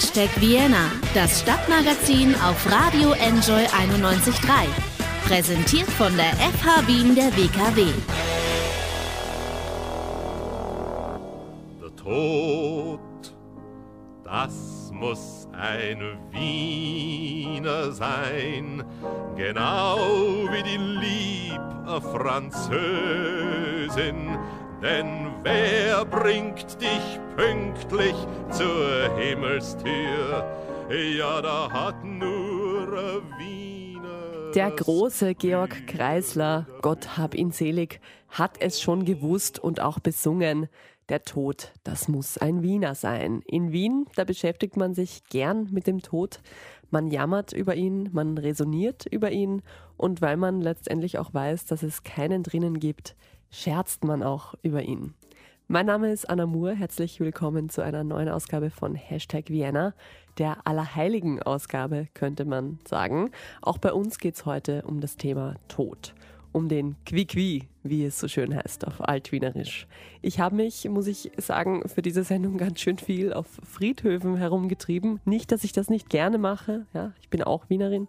Hashtag Vienna, das Stadtmagazin auf Radio Enjoy 91.3. Präsentiert von der FH Wien der WKW. Der Tod, das muss ein Wiener sein, genau wie die lieb Französin. Denn wer bringt dich pünktlich zur Himmelstür? Ja, da hat nur Wiener. Der große Georg Kreisler, Gott hab ihn selig, hat es schon gewusst und auch besungen. Der Tod, das muss ein Wiener sein. In Wien, da beschäftigt man sich gern mit dem Tod. Man jammert über ihn, man resoniert über ihn und weil man letztendlich auch weiß, dass es keinen drinnen gibt, scherzt man auch über ihn. Mein Name ist Anna Moore. Herzlich willkommen zu einer neuen Ausgabe von Hashtag Vienna, der Allerheiligen Ausgabe, könnte man sagen. Auch bei uns geht es heute um das Thema Tod um den Quiqui, wie es so schön heißt auf Altwienerisch. Ich habe mich, muss ich sagen, für diese Sendung ganz schön viel auf Friedhöfen herumgetrieben. Nicht, dass ich das nicht gerne mache, ja, ich bin auch Wienerin.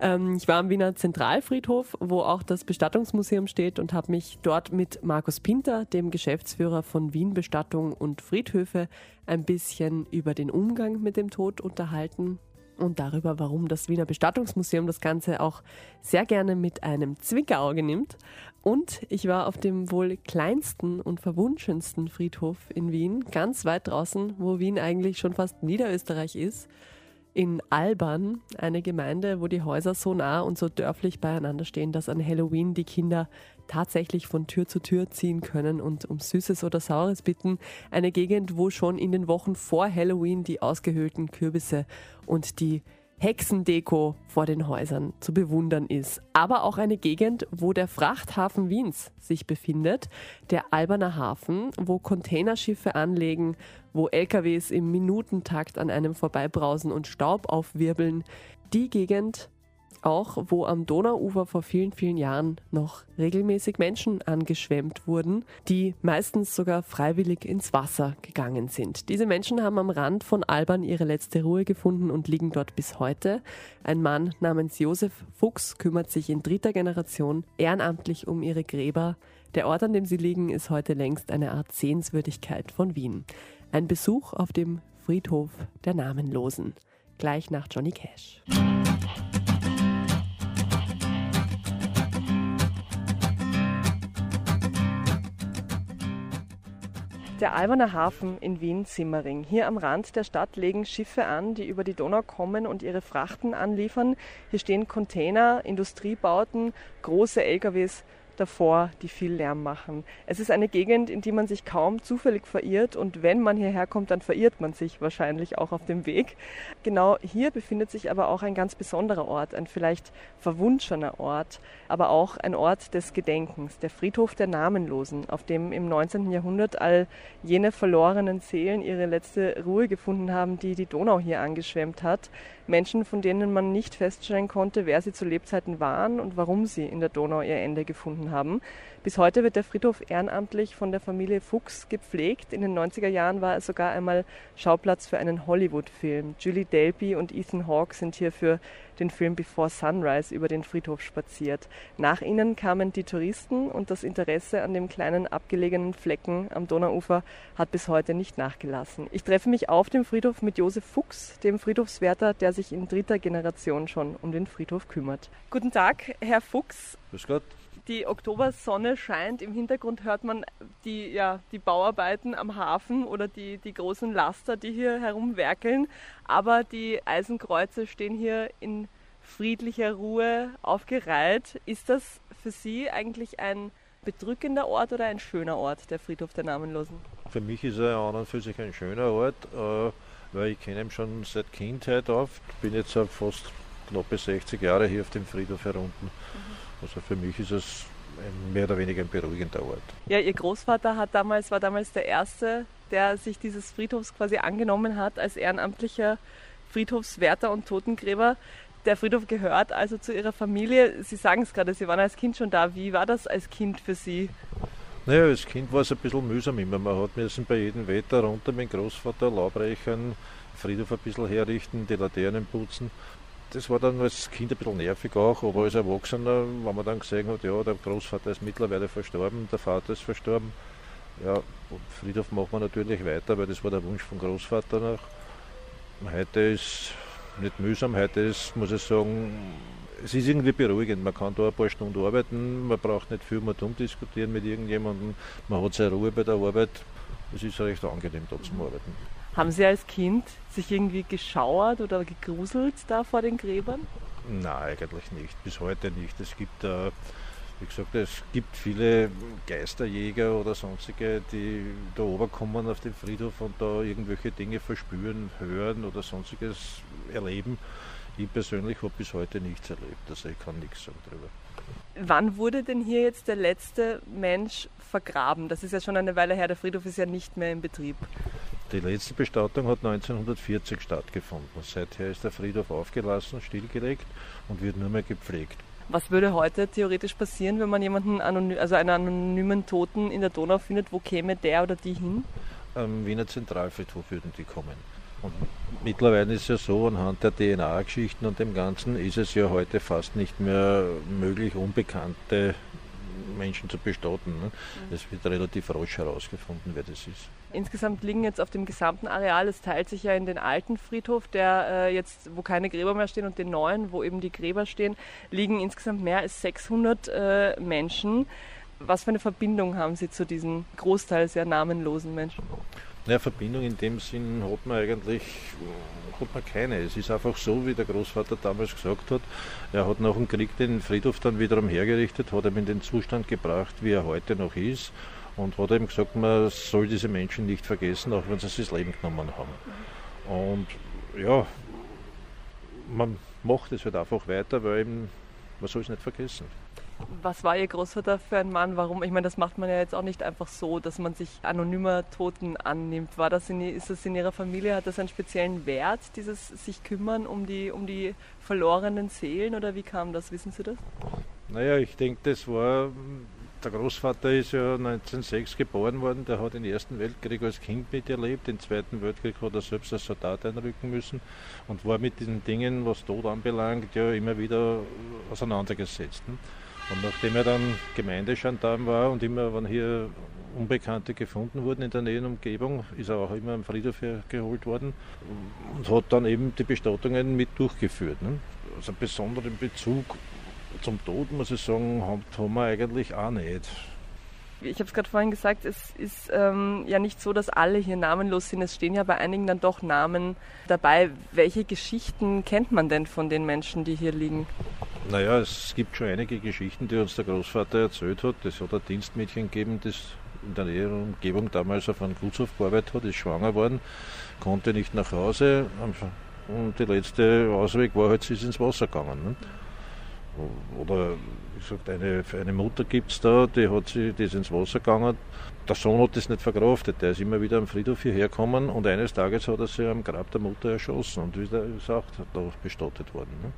Ähm, ich war am Wiener Zentralfriedhof, wo auch das Bestattungsmuseum steht und habe mich dort mit Markus Pinter, dem Geschäftsführer von Wien Bestattung und Friedhöfe, ein bisschen über den Umgang mit dem Tod unterhalten und darüber, warum das Wiener Bestattungsmuseum das Ganze auch sehr gerne mit einem Zwinkerauge nimmt. Und ich war auf dem wohl kleinsten und verwunschensten Friedhof in Wien, ganz weit draußen, wo Wien eigentlich schon fast Niederösterreich ist in Alban, eine Gemeinde, wo die Häuser so nah und so dörflich beieinander stehen, dass an Halloween die Kinder tatsächlich von Tür zu Tür ziehen können und um Süßes oder Saures bitten. Eine Gegend, wo schon in den Wochen vor Halloween die ausgehöhlten Kürbisse und die Hexendeko vor den Häusern zu bewundern ist. Aber auch eine Gegend, wo der Frachthafen Wiens sich befindet, der Alberner Hafen, wo Containerschiffe anlegen, wo LKWs im Minutentakt an einem vorbeibrausen und Staub aufwirbeln. Die Gegend, auch, wo am Donauufer vor vielen, vielen Jahren noch regelmäßig Menschen angeschwemmt wurden, die meistens sogar freiwillig ins Wasser gegangen sind. Diese Menschen haben am Rand von Alban ihre letzte Ruhe gefunden und liegen dort bis heute. Ein Mann namens Josef Fuchs kümmert sich in dritter Generation ehrenamtlich um ihre Gräber. Der Ort, an dem sie liegen, ist heute längst eine Art Sehenswürdigkeit von Wien. Ein Besuch auf dem Friedhof der Namenlosen. Gleich nach Johnny Cash. Der Alberner Hafen in Wien-Simmering. Hier am Rand der Stadt legen Schiffe an, die über die Donau kommen und ihre Frachten anliefern. Hier stehen Container, Industriebauten, große LKWs davor, die viel Lärm machen. Es ist eine Gegend, in die man sich kaum zufällig verirrt und wenn man hierher kommt, dann verirrt man sich wahrscheinlich auch auf dem Weg. Genau hier befindet sich aber auch ein ganz besonderer Ort, ein vielleicht verwunschener Ort, aber auch ein Ort des Gedenkens, der Friedhof der Namenlosen, auf dem im 19. Jahrhundert all jene verlorenen Seelen ihre letzte Ruhe gefunden haben, die die Donau hier angeschwemmt hat. Menschen, von denen man nicht feststellen konnte, wer sie zu Lebzeiten waren und warum sie in der Donau ihr Ende gefunden haben. Bis heute wird der Friedhof ehrenamtlich von der Familie Fuchs gepflegt. In den 90er Jahren war er sogar einmal Schauplatz für einen Hollywood-Film. Julie Delpy und Ethan Hawke sind hier für den Film Before Sunrise über den Friedhof spaziert. Nach ihnen kamen die Touristen und das Interesse an dem kleinen abgelegenen Flecken am Donauufer hat bis heute nicht nachgelassen. Ich treffe mich auf dem Friedhof mit Josef Fuchs, dem Friedhofswärter, der sich in dritter Generation schon um den Friedhof kümmert. Guten Tag, Herr Fuchs. Grüß Gott. Die Oktobersonne scheint, im Hintergrund hört man die, ja, die Bauarbeiten am Hafen oder die, die großen Laster, die hier herumwerkeln. Aber die Eisenkreuze stehen hier in friedlicher Ruhe aufgereiht. Ist das für Sie eigentlich ein bedrückender Ort oder ein schöner Ort, der Friedhof der Namenlosen? Für mich ist er an und für sich ein schöner Ort, äh, weil ich kenne ihn schon seit Kindheit auf. Ich bin jetzt fast knappe 60 Jahre hier auf dem Friedhof herunten. Mhm. Also für mich ist es mehr oder weniger ein beruhigender Ort. Ja, Ihr Großvater hat damals, war damals der Erste, der sich dieses Friedhofs quasi angenommen hat als ehrenamtlicher Friedhofswärter und Totengräber. Der Friedhof gehört also zu Ihrer Familie. Sie sagen es gerade, Sie waren als Kind schon da. Wie war das als Kind für Sie? Naja, als Kind war es ein bisschen mühsam immer. Man hat müssen bei jedem Wetter runter mit dem Großvater Laubreichern, Friedhof ein bisschen herrichten, die Laternen putzen. Das war dann als Kind ein bisschen nervig auch, aber als Erwachsener, wenn man dann gesehen hat, ja, der Großvater ist mittlerweile verstorben, der Vater ist verstorben, ja, Friedhof macht man natürlich weiter, weil das war der Wunsch vom Großvater nach. Heute ist nicht mühsam, heute ist, muss ich sagen, es ist irgendwie beruhigend. Man kann da ein paar Stunden arbeiten, man braucht nicht viel mehr diskutieren mit irgendjemandem, man hat seine Ruhe bei der Arbeit. Es ist recht angenehm, da zu arbeiten. Haben Sie als Kind sich irgendwie geschauert oder gegruselt da vor den Gräbern? Nein, eigentlich nicht. Bis heute nicht. Es gibt, äh, wie gesagt, es gibt viele Geisterjäger oder sonstige, die da oberkommen auf den Friedhof und da irgendwelche Dinge verspüren, hören oder sonstiges erleben. Ich persönlich habe bis heute nichts erlebt, also ich kann nichts sagen darüber. Wann wurde denn hier jetzt der letzte Mensch vergraben? Das ist ja schon eine Weile her, der Friedhof ist ja nicht mehr in Betrieb. Die letzte Bestattung hat 1940 stattgefunden. Seither ist der Friedhof aufgelassen, stillgelegt und wird nur mehr gepflegt. Was würde heute theoretisch passieren, wenn man jemanden, also einen anonymen Toten in der Donau findet? Wo käme der oder die hin? Am Wiener Zentralfriedhof würden die kommen. Und mittlerweile ist es ja so, anhand der DNA-Geschichten und dem Ganzen ist es ja heute fast nicht mehr möglich, unbekannte Menschen zu bestatten. Ne? Es wird relativ rasch herausgefunden, wer das ist. Insgesamt liegen jetzt auf dem gesamten Areal, es teilt sich ja in den alten Friedhof, der äh, jetzt, wo keine Gräber mehr stehen, und den neuen, wo eben die Gräber stehen, liegen insgesamt mehr als 600 äh, Menschen. Was für eine Verbindung haben Sie zu diesen großteils ja namenlosen Menschen? Ja, Verbindung in dem Sinn hat man eigentlich hat man keine. Es ist einfach so, wie der Großvater damals gesagt hat. Er hat nach dem Krieg den Friedhof dann wiederum hergerichtet, hat ihn in den Zustand gebracht, wie er heute noch ist und hat eben gesagt, man soll diese Menschen nicht vergessen, auch wenn sie sich das Leben genommen haben. Und ja, man macht es halt einfach weiter, weil eben, man soll es nicht vergessen. Was war Ihr Großvater für ein Mann? Warum? Ich meine, das macht man ja jetzt auch nicht einfach so, dass man sich anonymer Toten annimmt. War das in, ist das in Ihrer Familie, hat das einen speziellen Wert, dieses sich kümmern um die, um die verlorenen Seelen oder wie kam das? Wissen Sie das? Naja, ich denke, das war der Großvater ist ja 1906 geboren worden, der hat den Ersten Weltkrieg als Kind miterlebt, den Zweiten Weltkrieg hat er selbst als Soldat einrücken müssen und war mit diesen Dingen, was Tod anbelangt, ja immer wieder auseinandergesetzt. Ne? Und nachdem er dann Gemeindegendarm war und immer, wenn hier Unbekannte gefunden wurden in der näheren Umgebung, ist er auch immer am Friedhof geholt worden und hat dann eben die Bestattungen mit durchgeführt. Ne? Also einen besonderen Bezug zum Tod, muss ich sagen, haben wir eigentlich auch nicht. Ich habe es gerade vorhin gesagt, es ist ähm, ja nicht so, dass alle hier namenlos sind. Es stehen ja bei einigen dann doch Namen dabei. Welche Geschichten kennt man denn von den Menschen, die hier liegen? Naja, es gibt schon einige Geschichten, die uns der Großvater erzählt hat. Es hat ein Dienstmädchen gegeben, das in der näheren Umgebung damals auf einem Gutshof gearbeitet hat, ist schwanger worden, konnte nicht nach Hause und der letzte Ausweg war halt, sie ist ins Wasser gegangen. Ne? Oder wie gesagt, eine, eine Mutter gibt es da, die, hat sie, die ist ins Wasser gegangen. Der Sohn hat das nicht verkraftet, der ist immer wieder am Friedhof hierher gekommen und eines Tages hat er sie am Grab der Mutter erschossen und wie gesagt, da bestattet worden. Ne?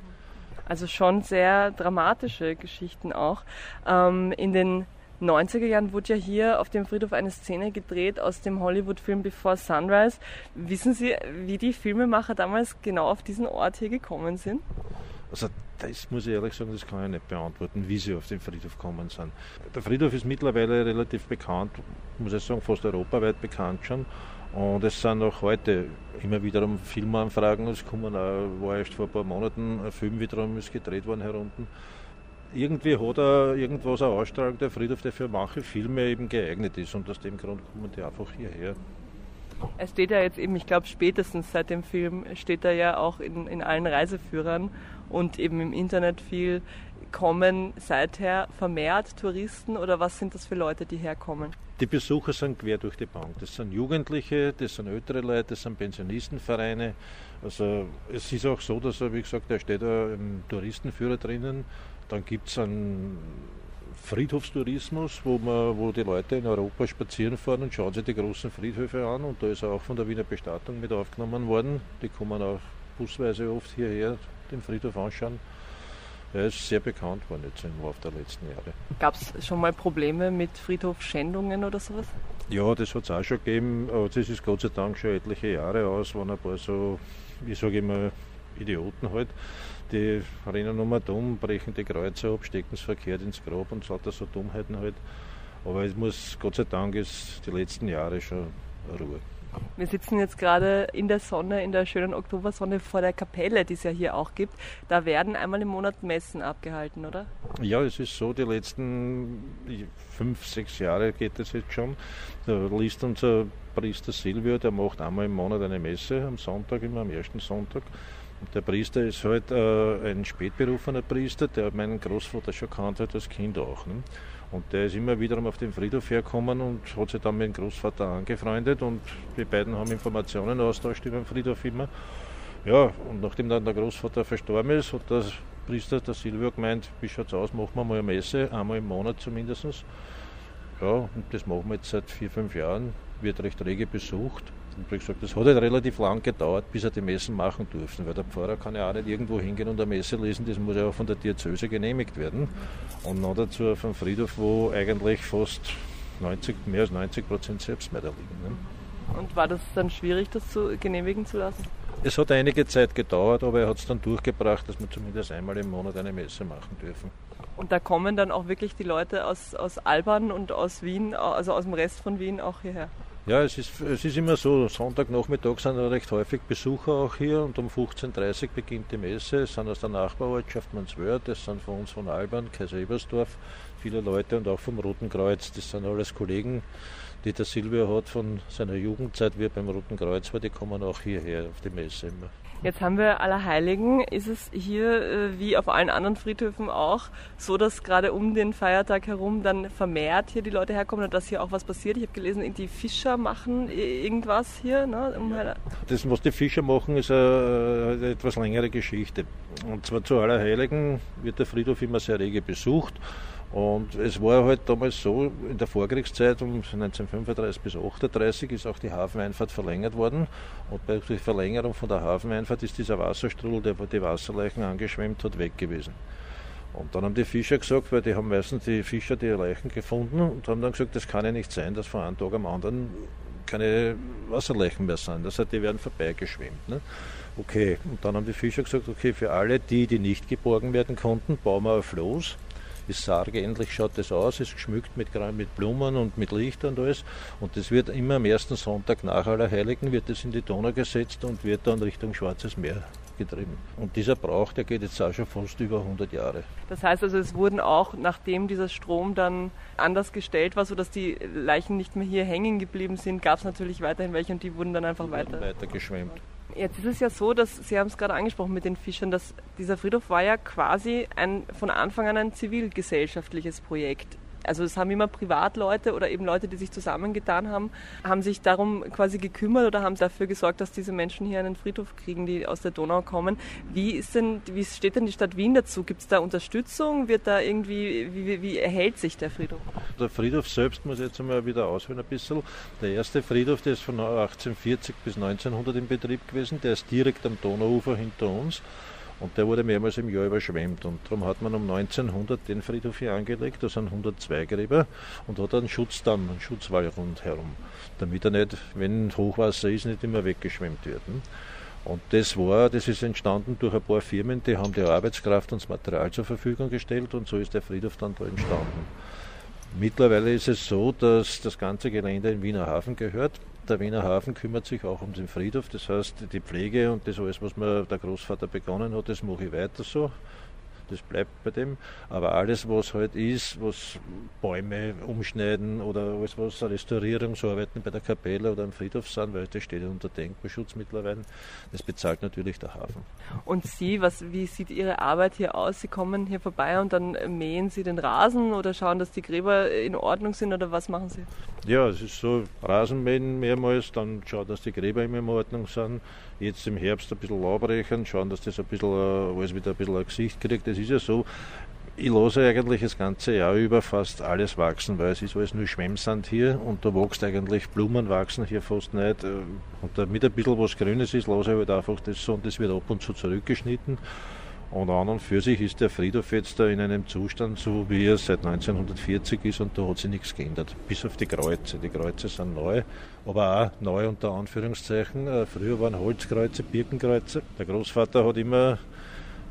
Also schon sehr dramatische Geschichten auch. Ähm, in den 90er Jahren wurde ja hier auf dem Friedhof eine Szene gedreht aus dem Hollywood-Film Before Sunrise. Wissen Sie, wie die Filmemacher damals genau auf diesen Ort hier gekommen sind? Also das muss ich ehrlich sagen, das kann ich nicht beantworten, wie sie auf den Friedhof gekommen sind. Der Friedhof ist mittlerweile relativ bekannt, muss ich sagen, fast europaweit bekannt schon. Und es sind auch heute immer wiederum Filmanfragen. Es kommen auch, war erst vor ein paar Monaten ein Film wiederum ist gedreht worden herunten. Irgendwie hat er irgendwas eine Ausstrahlung, der Friedhof, der für manche Filme eben geeignet ist. Und aus dem Grund kommen die einfach hierher. Er steht ja jetzt eben, ich glaube spätestens seit dem Film, steht er ja auch in, in allen Reiseführern und eben im Internet viel. Kommen seither vermehrt Touristen oder was sind das für Leute, die herkommen? Die Besucher sind quer durch die Bank. Das sind Jugendliche, das sind ältere Leute, das sind Pensionistenvereine. Also es ist auch so, dass er, wie gesagt, da steht im Touristenführer drinnen. Dann gibt es einen Friedhofstourismus, wo, man, wo die Leute in Europa spazieren fahren und schauen sich die großen Friedhöfe an. Und da ist er auch von der Wiener Bestattung mit aufgenommen worden. Die kommen auch busweise oft hierher den Friedhof anschauen. Er ist sehr bekannt worden jetzt im Laufe der letzten Jahre. Gab es schon mal Probleme mit Friedhofschändungen oder sowas? Ja, das hat es auch schon gegeben, aber das ist Gott sei Dank schon etliche Jahre aus, waren ein paar so, ich sage immer, Idioten halt, die rennen um und um, brechen die Kreuze ab, stecken es verkehrt ins Grab und so so Dummheiten halt. Aber es muss, Gott sei Dank, ist die letzten Jahre schon Ruhe. Wir sitzen jetzt gerade in der Sonne, in der schönen Oktobersonne vor der Kapelle, die es ja hier auch gibt. Da werden einmal im Monat Messen abgehalten, oder? Ja, es ist so, die letzten fünf, sechs Jahre geht es jetzt schon. Da liest unser Priester Silvio, der macht einmal im Monat eine Messe, am Sonntag, immer am ersten Sonntag. Der Priester ist halt äh, ein spätberufener Priester, der meinen Großvater schon kannte als Kind auch. Ne? Und der ist immer wiederum auf den Friedhof hergekommen und hat sich dann mit dem Großvater angefreundet und die beiden haben Informationen austauscht über den Friedhof immer. Ja, und nachdem dann der Großvater verstorben ist, hat der Priester, der Silvio, gemeint, wie schaut's aus, machen wir mal eine Messe, einmal im Monat zumindest. Ja, und das machen wir jetzt seit vier, fünf Jahren, wird recht rege besucht. Und wie gesagt, das hat halt relativ lang gedauert, bis er die Messen machen durften, weil der Pfarrer kann ja auch nicht irgendwo hingehen und eine Messe lesen, das muss ja auch von der Diözese genehmigt werden. Und noch dazu auf einem Friedhof, wo eigentlich fast 90, mehr als 90 Prozent Selbstmörder liegen. Ne? Und war das dann schwierig, das zu genehmigen zu lassen? Es hat einige Zeit gedauert, aber er hat es dann durchgebracht, dass wir zumindest einmal im Monat eine Messe machen dürfen. Und da kommen dann auch wirklich die Leute aus, aus Alban und aus Wien, also aus dem Rest von Wien auch hierher? Ja, es ist, es ist immer so, Sonntagnachmittag sind recht häufig Besucher auch hier und um 15.30 Uhr beginnt die Messe. Es sind aus der Nachbarortschaft Manswörth, das sind von uns von Alban, Kaiser Ebersdorf, viele Leute und auch vom Roten Kreuz. Das sind alles Kollegen, die der Silvio hat von seiner Jugendzeit, wie er beim Roten Kreuz war, die kommen auch hierher auf die Messe immer. Jetzt haben wir Allerheiligen. Ist es hier äh, wie auf allen anderen Friedhöfen auch so, dass gerade um den Feiertag herum dann vermehrt hier die Leute herkommen und dass hier auch was passiert? Ich habe gelesen, die Fischer machen irgendwas hier. Ne, um das, was die Fischer machen, ist eine, eine etwas längere Geschichte. Und zwar zu Allerheiligen wird der Friedhof immer sehr rege besucht. Und es war halt damals so, in der Vorkriegszeit um 1935 bis 1938 ist auch die Hafeneinfahrt verlängert worden. Und bei der Verlängerung von der Hafeneinfahrt ist dieser Wasserstrudel, der die Wasserleichen angeschwemmt hat, weg gewesen. Und dann haben die Fischer gesagt, weil die haben meistens die Fischer die Leichen gefunden und haben dann gesagt, das kann ja nicht sein, dass von einem Tag am anderen keine Wasserleichen mehr sind. Das heißt, die werden vorbeigeschwemmt. Ne? Okay, und dann haben die Fischer gesagt, okay, für alle die, die nicht geborgen werden konnten, bauen wir ein Floß ist Sarge, endlich schaut das aus, ist geschmückt mit, mit Blumen und mit Lichtern und alles. Und das wird immer am ersten Sonntag nach Allerheiligen, wird das in die Donau gesetzt und wird dann Richtung Schwarzes Meer getrieben. Und dieser Brauch, der geht jetzt auch schon fast über 100 Jahre. Das heißt also, es wurden auch, nachdem dieser Strom dann anders gestellt war, sodass die Leichen nicht mehr hier hängen geblieben sind, gab es natürlich weiterhin welche und die wurden dann einfach die weiter, weiter geschwemmt. Jetzt ist es ja so, dass Sie haben es gerade angesprochen mit den Fischern, dass dieser Friedhof war ja quasi ein, von Anfang an ein zivilgesellschaftliches Projekt also es haben immer Privatleute oder eben Leute, die sich zusammengetan haben, haben sich darum quasi gekümmert oder haben dafür gesorgt, dass diese Menschen hier einen Friedhof kriegen, die aus der Donau kommen. Wie ist denn, wie steht denn die Stadt Wien dazu? Gibt es da Unterstützung? Wird da irgendwie, wie, wie erhält sich der Friedhof? Der Friedhof selbst muss jetzt einmal wieder ausholen ein bisschen. Der erste Friedhof, der ist von 1840 bis 1900 in Betrieb gewesen, der ist direkt am Donauufer hinter uns. Und der wurde mehrmals im Jahr überschwemmt. Und darum hat man um 1900 den Friedhof hier angelegt, da sind 102 Gräber und hat einen Schutzdamm, einen Schutzwall rundherum, damit er nicht, wenn Hochwasser ist, nicht immer weggeschwemmt wird. Und das war, das ist entstanden durch ein paar Firmen, die haben die Arbeitskraft und das Material zur Verfügung gestellt und so ist der Friedhof dann da entstanden. Mittlerweile ist es so, dass das ganze Gelände in Wiener Hafen gehört. Der Wiener Hafen kümmert sich auch um den Friedhof, das heißt die Pflege und das alles, was mir der Großvater begonnen hat, das mache ich weiter so das bleibt bei dem. Aber alles, was halt ist, was Bäume umschneiden oder alles, was Restaurierungsarbeiten bei der Kapelle oder am Friedhof sind, weil das steht ja unter Denkmalschutz mittlerweile, das bezahlt natürlich der Hafen. Und Sie, was, wie sieht Ihre Arbeit hier aus? Sie kommen hier vorbei und dann mähen Sie den Rasen oder schauen, dass die Gräber in Ordnung sind oder was machen Sie? Ja, es ist so, Rasenmähen mehrmals, dann schauen, dass die Gräber immer in Ordnung sind. Jetzt im Herbst ein bisschen Laubrechen, schauen, dass das ein bisschen, äh, alles wieder ein bisschen ein Gesicht kriegt. Das ist ja so, ich lasse eigentlich das ganze Jahr über fast alles wachsen, weil es ist alles nur Schwemmsand hier und da wächst eigentlich Blumen wachsen hier fast nicht. Und damit ein bisschen was Grünes ist, lasse ich halt einfach das so und das wird ab und zu zurückgeschnitten. Und an und für sich ist der Friedhof jetzt da in einem Zustand, so wie er seit 1940 ist und da hat sich nichts geändert. Bis auf die Kreuze. Die Kreuze sind neu, aber auch neu unter Anführungszeichen. Äh, früher waren Holzkreuze, Birkenkreuze. Der Großvater hat immer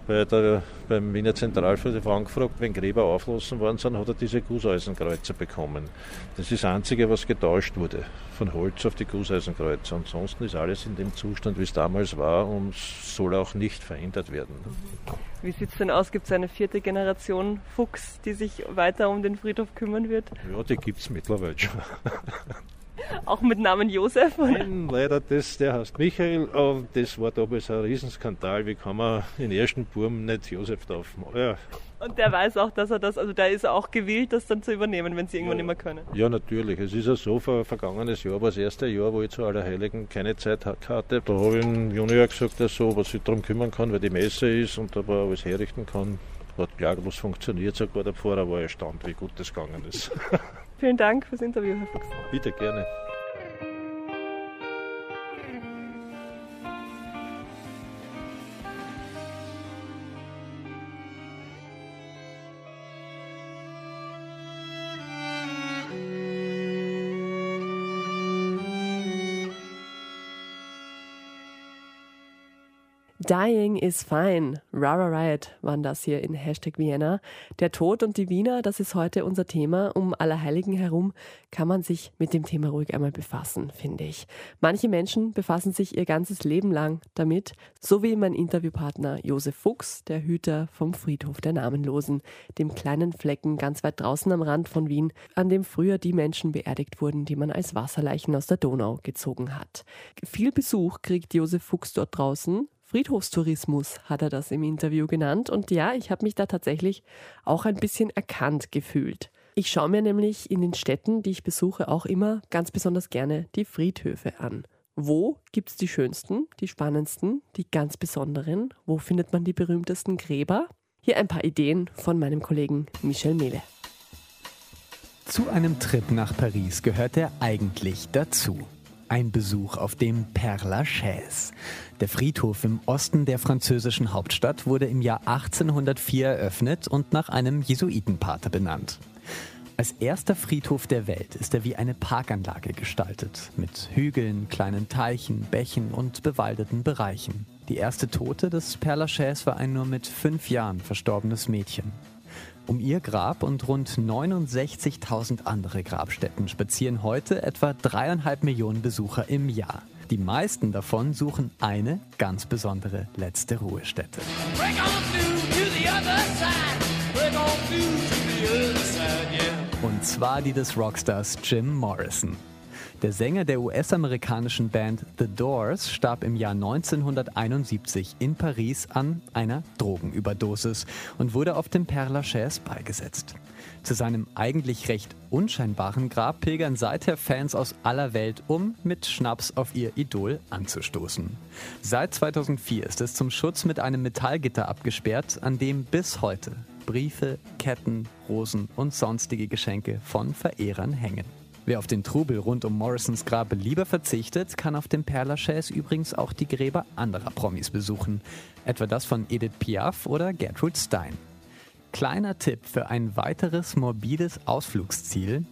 bei der, beim Wiener Zentralfriedhof angefragt, wenn Gräber auflassen worden sind, hat er diese Gusseisenkreuze bekommen. Das ist das Einzige, was getauscht wurde, von Holz auf die Gusseisenkreuze. Ansonsten ist alles in dem Zustand, wie es damals war und soll auch nicht verändert werden. Wie sieht es denn aus? Gibt es eine vierte Generation Fuchs, die sich weiter um den Friedhof kümmern wird? Ja, die gibt es mittlerweile schon. Auch mit Namen Josef? Nein, leider, das, der heißt Michael. Und das war damals ein Riesenskandal. Wie kann man den ersten Burm nicht Josef drauf machen? Ja. Und der weiß auch, dass er das, also der ist auch gewillt, das dann zu übernehmen, wenn sie irgendwann ja. nicht mehr können. Ja, natürlich. Es ist ja so, ver vergangenes Jahr war das erste Jahr, wo ich zu Allerheiligen keine Zeit hatte. Da habe ich dem Junior gesagt, dass so, was sich darum kümmern kann, weil die Messe ist und aber alles herrichten kann. Hat klaglos funktioniert, sogar der Pfarrer war erstaunt, wie gut das gegangen ist. Vielen Dank fürs Interview, Herr Fuchs. Bitte gerne. Dying is fine. Rara Riot waren das hier in Hashtag Vienna. Der Tod und die Wiener, das ist heute unser Thema. Um Allerheiligen herum kann man sich mit dem Thema ruhig einmal befassen, finde ich. Manche Menschen befassen sich ihr ganzes Leben lang damit, so wie mein Interviewpartner Josef Fuchs, der Hüter vom Friedhof der Namenlosen, dem kleinen Flecken ganz weit draußen am Rand von Wien, an dem früher die Menschen beerdigt wurden, die man als Wasserleichen aus der Donau gezogen hat. Viel Besuch kriegt Josef Fuchs dort draußen, Friedhofstourismus hat er das im Interview genannt. Und ja, ich habe mich da tatsächlich auch ein bisschen erkannt gefühlt. Ich schaue mir nämlich in den Städten, die ich besuche, auch immer ganz besonders gerne die Friedhöfe an. Wo gibt es die schönsten, die spannendsten, die ganz besonderen? Wo findet man die berühmtesten Gräber? Hier ein paar Ideen von meinem Kollegen Michel Mehle. Zu einem Trip nach Paris gehört er eigentlich dazu. Ein Besuch auf dem Père Lachaise. Der Friedhof im Osten der französischen Hauptstadt wurde im Jahr 1804 eröffnet und nach einem Jesuitenpater benannt. Als erster Friedhof der Welt ist er wie eine Parkanlage gestaltet, mit Hügeln, kleinen Teichen, Bächen und bewaldeten Bereichen. Die erste Tote des Père Lachaise war ein nur mit fünf Jahren verstorbenes Mädchen. Um ihr Grab und rund 69.000 andere Grabstätten spazieren heute etwa dreieinhalb Millionen Besucher im Jahr. Die meisten davon suchen eine ganz besondere letzte Ruhestätte. Und zwar die des Rockstars Jim Morrison. Der Sänger der US-amerikanischen Band The Doors starb im Jahr 1971 in Paris an einer Drogenüberdosis und wurde auf dem Père Lachaise beigesetzt. Zu seinem eigentlich recht unscheinbaren Grab pilgern seither Fans aus aller Welt, um mit Schnaps auf ihr Idol anzustoßen. Seit 2004 ist es zum Schutz mit einem Metallgitter abgesperrt, an dem bis heute Briefe, Ketten, Rosen und sonstige Geschenke von Verehrern hängen. Wer auf den Trubel rund um Morrisons Grab lieber verzichtet, kann auf dem Père übrigens auch die Gräber anderer Promis besuchen. Etwa das von Edith Piaf oder Gertrude Stein. Kleiner Tipp für ein weiteres morbides Ausflugsziel.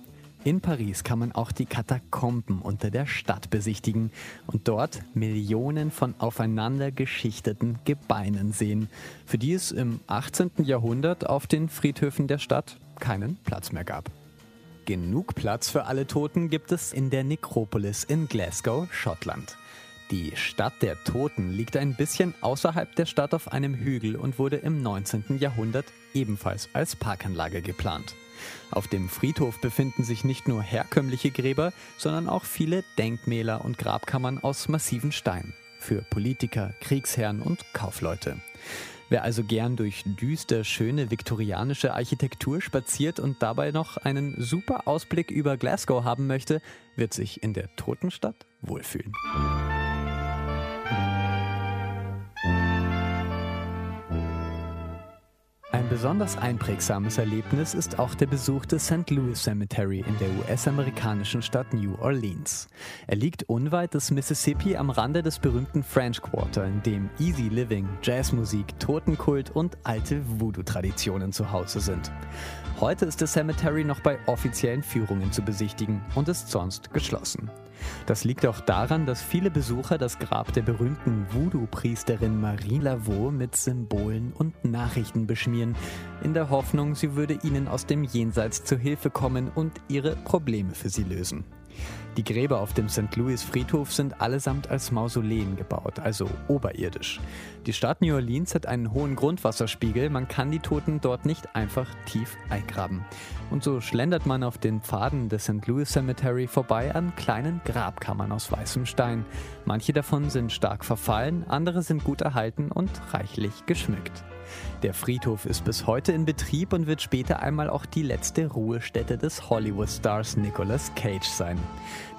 In Paris kann man auch die Katakomben unter der Stadt besichtigen und dort Millionen von aufeinander geschichteten Gebeinen sehen, für die es im 18. Jahrhundert auf den Friedhöfen der Stadt keinen Platz mehr gab. Genug Platz für alle Toten gibt es in der Nekropolis in Glasgow, Schottland. Die Stadt der Toten liegt ein bisschen außerhalb der Stadt auf einem Hügel und wurde im 19. Jahrhundert ebenfalls als Parkanlage geplant. Auf dem Friedhof befinden sich nicht nur herkömmliche Gräber, sondern auch viele Denkmäler und Grabkammern aus massiven Stein für Politiker, Kriegsherren und Kaufleute. Wer also gern durch düster schöne viktorianische Architektur spaziert und dabei noch einen super Ausblick über Glasgow haben möchte, wird sich in der Totenstadt wohlfühlen. Besonders einprägsames Erlebnis ist auch der Besuch des St. Louis Cemetery in der US-amerikanischen Stadt New Orleans. Er liegt unweit des Mississippi am Rande des berühmten French Quarter, in dem Easy Living, Jazzmusik, Totenkult und alte Voodoo-Traditionen zu Hause sind. Heute ist das Cemetery noch bei offiziellen Führungen zu besichtigen und ist sonst geschlossen. Das liegt auch daran, dass viele Besucher das Grab der berühmten Voodoo-Priesterin Marie Laveau mit Symbolen und Nachrichten beschmieren, in der Hoffnung, sie würde ihnen aus dem Jenseits zu Hilfe kommen und ihre Probleme für sie lösen. Die Gräber auf dem St. Louis Friedhof sind allesamt als Mausoleen gebaut, also oberirdisch. Die Stadt New Orleans hat einen hohen Grundwasserspiegel, man kann die Toten dort nicht einfach tief eingraben. Und so schlendert man auf den Pfaden des St. Louis Cemetery vorbei an kleinen Grabkammern aus weißem Stein. Manche davon sind stark verfallen, andere sind gut erhalten und reichlich geschmückt. Der Friedhof ist bis heute in Betrieb und wird später einmal auch die letzte Ruhestätte des Hollywood-Stars Nicolas Cage sein.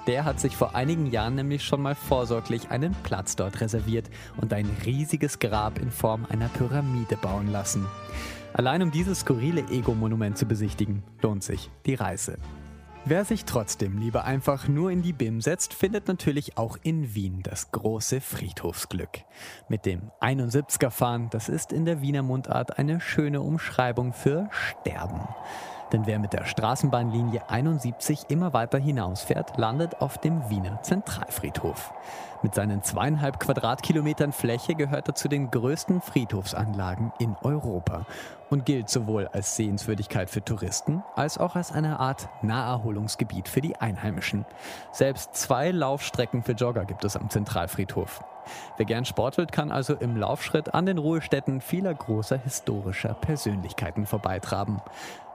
Der hat sich vor einigen Jahren nämlich schon mal vorsorglich einen Platz dort reserviert und ein riesiges Grab in Form einer Pyramide bauen lassen. Allein um dieses skurrile Ego-Monument zu besichtigen, lohnt sich die Reise. Wer sich trotzdem lieber einfach nur in die BIM setzt, findet natürlich auch in Wien das große Friedhofsglück. Mit dem 71er Fahren, das ist in der Wiener Mundart eine schöne Umschreibung für Sterben. Denn wer mit der Straßenbahnlinie 71 immer weiter hinausfährt, landet auf dem Wiener Zentralfriedhof. Mit seinen zweieinhalb Quadratkilometern Fläche gehört er zu den größten Friedhofsanlagen in Europa und gilt sowohl als Sehenswürdigkeit für Touristen als auch als eine Art Naherholungsgebiet für die Einheimischen. Selbst zwei Laufstrecken für Jogger gibt es am Zentralfriedhof. Wer gern Sport will, kann also im Laufschritt an den Ruhestätten vieler großer historischer Persönlichkeiten vorbeitraben.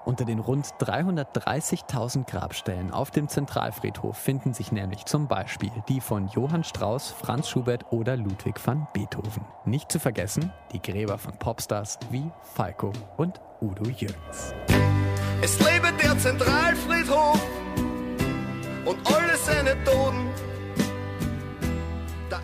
Unter den rund 330.000 Grabstellen auf dem Zentralfriedhof finden sich nämlich zum Beispiel die von Johann Strauss, Franz Schubert oder Ludwig van Beethoven. Nicht zu vergessen die Gräber von Popstars wie Falco und Udo Jürgens. Es lebe der Zentralfriedhof und alle seine Toten. Der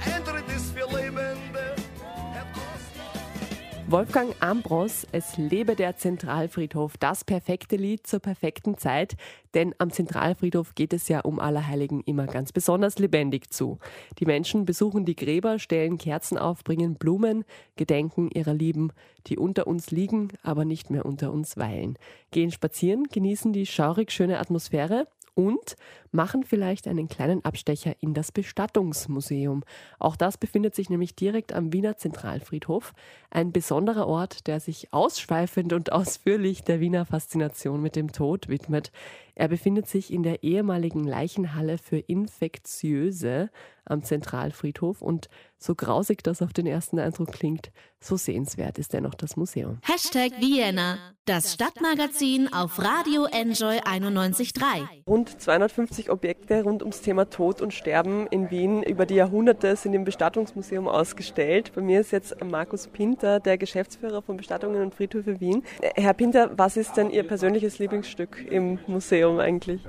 Wolfgang Ambros, es lebe der Zentralfriedhof, das perfekte Lied zur perfekten Zeit, denn am Zentralfriedhof geht es ja um Allerheiligen immer ganz besonders lebendig zu. Die Menschen besuchen die Gräber, stellen Kerzen auf, bringen Blumen, gedenken ihrer Lieben, die unter uns liegen, aber nicht mehr unter uns weilen, gehen spazieren, genießen die schaurig schöne Atmosphäre und machen vielleicht einen kleinen Abstecher in das Bestattungsmuseum. Auch das befindet sich nämlich direkt am Wiener Zentralfriedhof. Ein besonderer Ort, der sich ausschweifend und ausführlich der Wiener Faszination mit dem Tod widmet. Er befindet sich in der ehemaligen Leichenhalle für Infektiöse am Zentralfriedhof und so grausig das auf den ersten Eindruck klingt, so sehenswert ist dennoch das Museum. Hashtag Vienna, das Stadtmagazin auf Radio Enjoy 91.3. Rund 250 Objekte rund ums Thema Tod und Sterben in Wien über die Jahrhunderte sind im Bestattungsmuseum ausgestellt. Bei mir ist jetzt Markus Pinter, der Geschäftsführer von Bestattungen und Friedhöfe Wien. Herr Pinter, was ist denn Ihr persönliches Lieblingsstück im Museum eigentlich?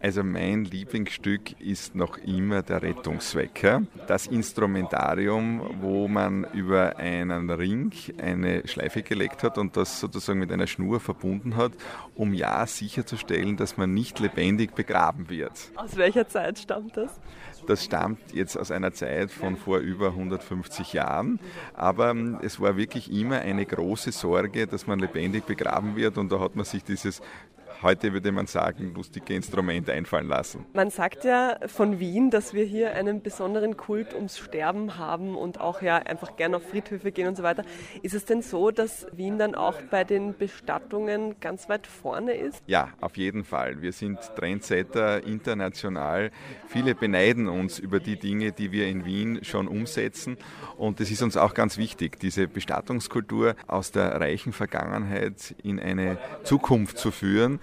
Also mein Lieblingsstück ist noch immer der Rettungswecker. Das Instrumentarium, wo man über einen Ring eine Schleife gelegt hat und das sozusagen mit einer Schnur verbunden hat, um ja sicherzustellen, dass man nicht lebendig begraben wird. Aus welcher Zeit stammt das? Das stammt jetzt aus einer Zeit von vor über 150 Jahren, aber ähm, es war wirklich immer eine große Sorge, dass man lebendig begraben wird und da hat man sich dieses heute würde man sagen, lustige Instrument einfallen lassen. Man sagt ja von Wien, dass wir hier einen besonderen Kult ums Sterben haben und auch ja einfach gerne auf Friedhöfe gehen und so weiter. Ist es denn so, dass Wien dann auch bei den Bestattungen ganz weit vorne ist? Ja, auf jeden Fall. Wir sind Trendsetter international. Viele beneiden uns über die Dinge, die wir in Wien schon umsetzen. Und es ist uns auch ganz wichtig, diese Bestattungskultur aus der reichen Vergangenheit in eine Zukunft zu führen,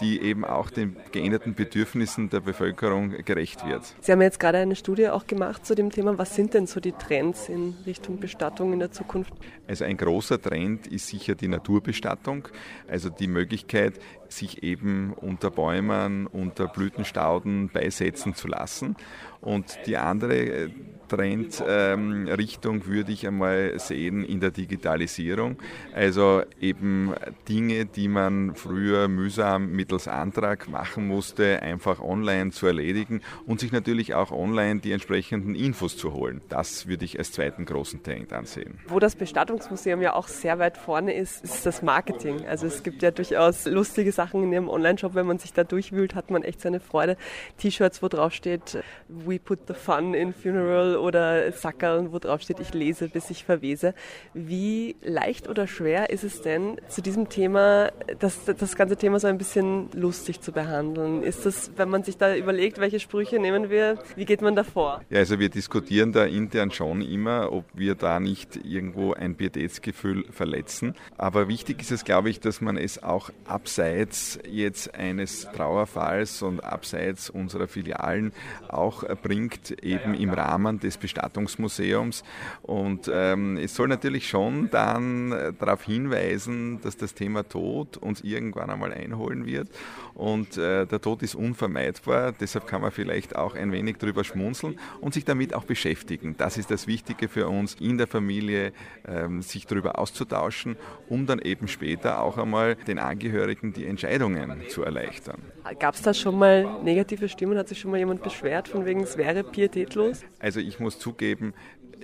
die eben auch den geänderten Bedürfnissen der Bevölkerung gerecht wird. Sie haben jetzt gerade eine Studie auch gemacht zu dem Thema. Was sind denn so die Trends in Richtung Bestattung in der Zukunft? Also ein großer Trend ist sicher die Naturbestattung, also die Möglichkeit, sich eben unter Bäumen, unter Blütenstauden beisetzen zu lassen. Und die andere äh, Trendrichtung ähm, würde ich einmal sehen in der Digitalisierung. Also eben Dinge, die man früher mühsam mittels Antrag machen musste, einfach online zu erledigen und sich natürlich auch online die entsprechenden Infos zu holen. Das würde ich als zweiten großen Trend ansehen. Wo das Bestattungsmuseum ja auch sehr weit vorne ist, ist das Marketing. Also es gibt ja durchaus lustige Sachen in ihrem Online-Shop. Wenn man sich da durchwühlt, hat man echt seine Freude. T-Shirts, wo drauf steht, We put the fun in funeral oder Sackerl, wo drauf steht, ich lese, bis ich verwese. Wie leicht oder schwer ist es denn, zu diesem Thema, das, das ganze Thema so ein bisschen lustig zu behandeln? Ist das, wenn man sich da überlegt, welche Sprüche nehmen wir, wie geht man da vor? Ja, also wir diskutieren da intern schon immer, ob wir da nicht irgendwo ein Pietätsgefühl verletzen. Aber wichtig ist es, glaube ich, dass man es auch abseits jetzt eines Trauerfalls und abseits unserer Filialen auch bringt, eben im Rahmen des Bestattungsmuseums. Und ähm, es soll natürlich schon dann darauf hinweisen, dass das Thema Tod uns irgendwann einmal einholen wird. Und äh, der Tod ist unvermeidbar, deshalb kann man vielleicht auch ein wenig drüber schmunzeln und sich damit auch beschäftigen. Das ist das Wichtige für uns in der Familie, ähm, sich darüber auszutauschen, um dann eben später auch einmal den Angehörigen die Entscheidungen zu erleichtern. Gab es da schon mal negative Stimmen? Hat sich schon mal jemand beschwert, von wegen es wäre pietätlos? Also ich muss zugeben,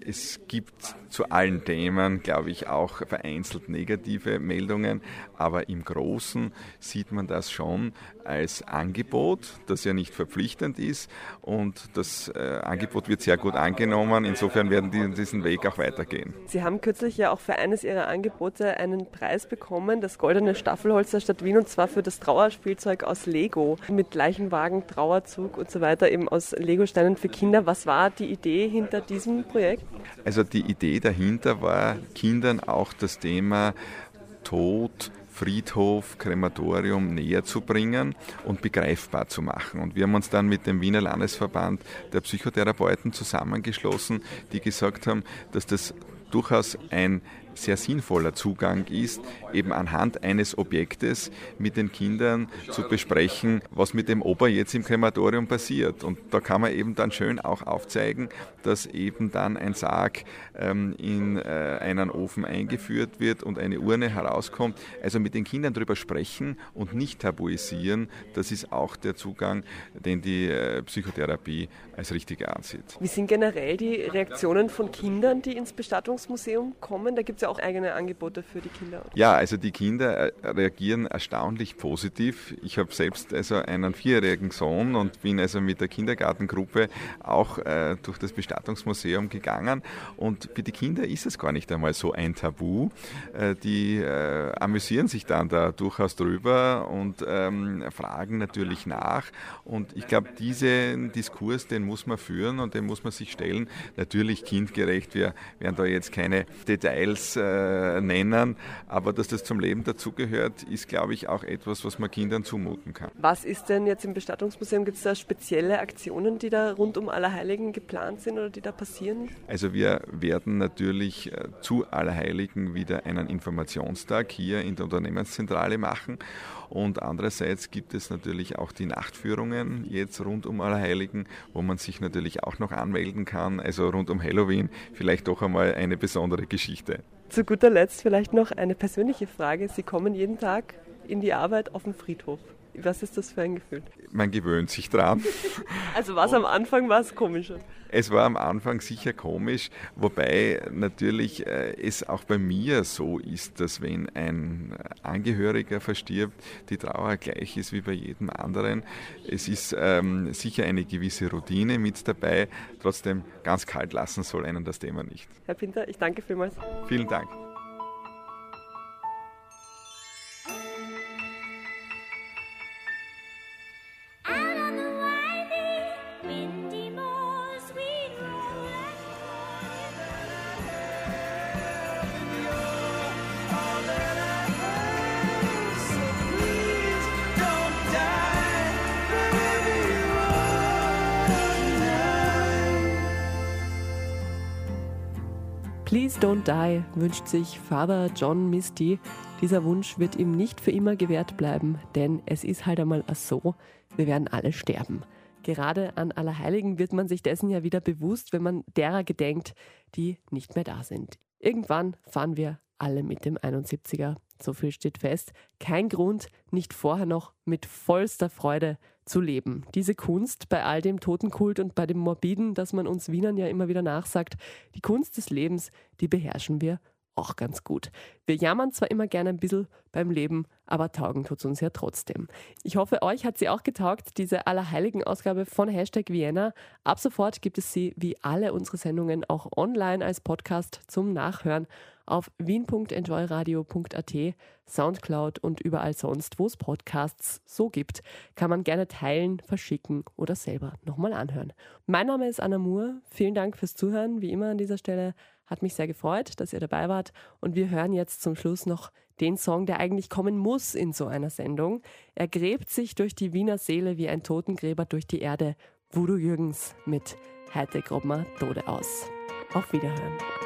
es gibt zu allen Themen, glaube ich, auch vereinzelt negative Meldungen, aber im Großen sieht man das schon als Angebot, das ja nicht verpflichtend ist und das äh, Angebot wird sehr gut angenommen. Insofern werden die diesen Weg auch weitergehen. Sie haben kürzlich ja auch für eines Ihrer Angebote einen Preis bekommen, das Goldene Staffelholz der Stadt Wien und zwar für das Trauerspielzeug aus Lego mit Leichenwagen, Trauerzug und so weiter eben aus Lego-Steinen für Kinder. Was war die Idee hinter diesem Projekt? Also die Idee dahinter war, Kindern auch das Thema Tod, Friedhof, Krematorium näher zu bringen und begreifbar zu machen. Und wir haben uns dann mit dem Wiener Landesverband der Psychotherapeuten zusammengeschlossen, die gesagt haben, dass das durchaus ein sehr sinnvoller Zugang ist, eben anhand eines Objektes mit den Kindern zu besprechen, was mit dem Opa jetzt im Krematorium passiert. Und da kann man eben dann schön auch aufzeigen, dass eben dann ein Sarg ähm, in äh, einen Ofen eingeführt wird und eine Urne herauskommt. Also mit den Kindern darüber sprechen und nicht tabuisieren, das ist auch der Zugang, den die äh, Psychotherapie als richtig ansieht. Wie sind generell die Reaktionen von Kindern, die ins Bestattungsmuseum kommen? Da gibt es ja auch eigene Angebote für die Kinder. Oder? Ja, also die Kinder äh, reagieren erstaunlich positiv. Ich habe selbst also einen vierjährigen Sohn und bin also mit der Kindergartengruppe auch äh, durch das Bestattungsmuseum gegangen. Und für die Kinder ist es gar nicht einmal so ein Tabu. Äh, die äh, amüsieren sich dann da durchaus drüber und ähm, fragen natürlich nach. Und ich glaube, diesen Diskurs, den muss man führen und den muss man sich stellen. Natürlich kindgerecht. Wir werden da jetzt keine Details äh, nennen, aber dass das zum Leben dazugehört, ist, glaube ich, auch etwas, was man Kindern zumuten kann. Was ist denn jetzt im Bestattungsmuseum? Gibt es da spezielle Aktionen, die da rund um Allerheiligen geplant sind oder die da passieren? Also wir werden natürlich äh, zu Allerheiligen wieder einen Informationstag hier in der Unternehmenszentrale machen und andererseits gibt es natürlich auch die Nachtführungen jetzt rund um Allerheiligen, wo man sich natürlich auch noch anmelden kann. Also rund um Halloween vielleicht doch einmal eine besondere Geschichte. Zu guter Letzt vielleicht noch eine persönliche Frage. Sie kommen jeden Tag in die Arbeit auf dem Friedhof. Was ist das für ein Gefühl? Man gewöhnt sich dran. Also was am Anfang war es komischer? Es war am Anfang sicher komisch, wobei natürlich äh, es auch bei mir so ist, dass wenn ein Angehöriger verstirbt, die Trauer gleich ist wie bei jedem anderen. Es ist ähm, sicher eine gewisse Routine mit dabei, trotzdem ganz kalt lassen soll einen das Thema nicht. Herr Pinter, ich danke vielmals. Vielen Dank. Please don't die, wünscht sich Father John Misty. Dieser Wunsch wird ihm nicht für immer gewährt bleiben, denn es ist halt einmal so, wir werden alle sterben. Gerade an Allerheiligen wird man sich dessen ja wieder bewusst, wenn man derer gedenkt, die nicht mehr da sind. Irgendwann fahren wir alle mit dem 71er. So viel steht fest. Kein Grund, nicht vorher noch mit vollster Freude zu leben. Diese Kunst bei all dem Totenkult und bei dem Morbiden, das man uns Wienern ja immer wieder nachsagt, die Kunst des Lebens, die beherrschen wir auch ganz gut. Wir jammern zwar immer gerne ein bisschen beim Leben, aber taugen tut es uns ja trotzdem. Ich hoffe, euch hat sie auch getaugt, diese Allerheiligen-Ausgabe von Hashtag Vienna. Ab sofort gibt es sie wie alle unsere Sendungen auch online als Podcast zum Nachhören auf wien.enjoyradio.at, Soundcloud und überall sonst, wo es Podcasts so gibt, kann man gerne teilen, verschicken oder selber nochmal anhören. Mein Name ist Anna Moore. Vielen Dank fürs Zuhören, wie immer an dieser Stelle. Hat mich sehr gefreut, dass ihr dabei wart. Und wir hören jetzt zum Schluss noch den Song, der eigentlich kommen muss in so einer Sendung. Er gräbt sich durch die Wiener Seele wie ein Totengräber durch die Erde. Voodoo Jürgens mit Heute grob Tode aus. Auf Wiederhören.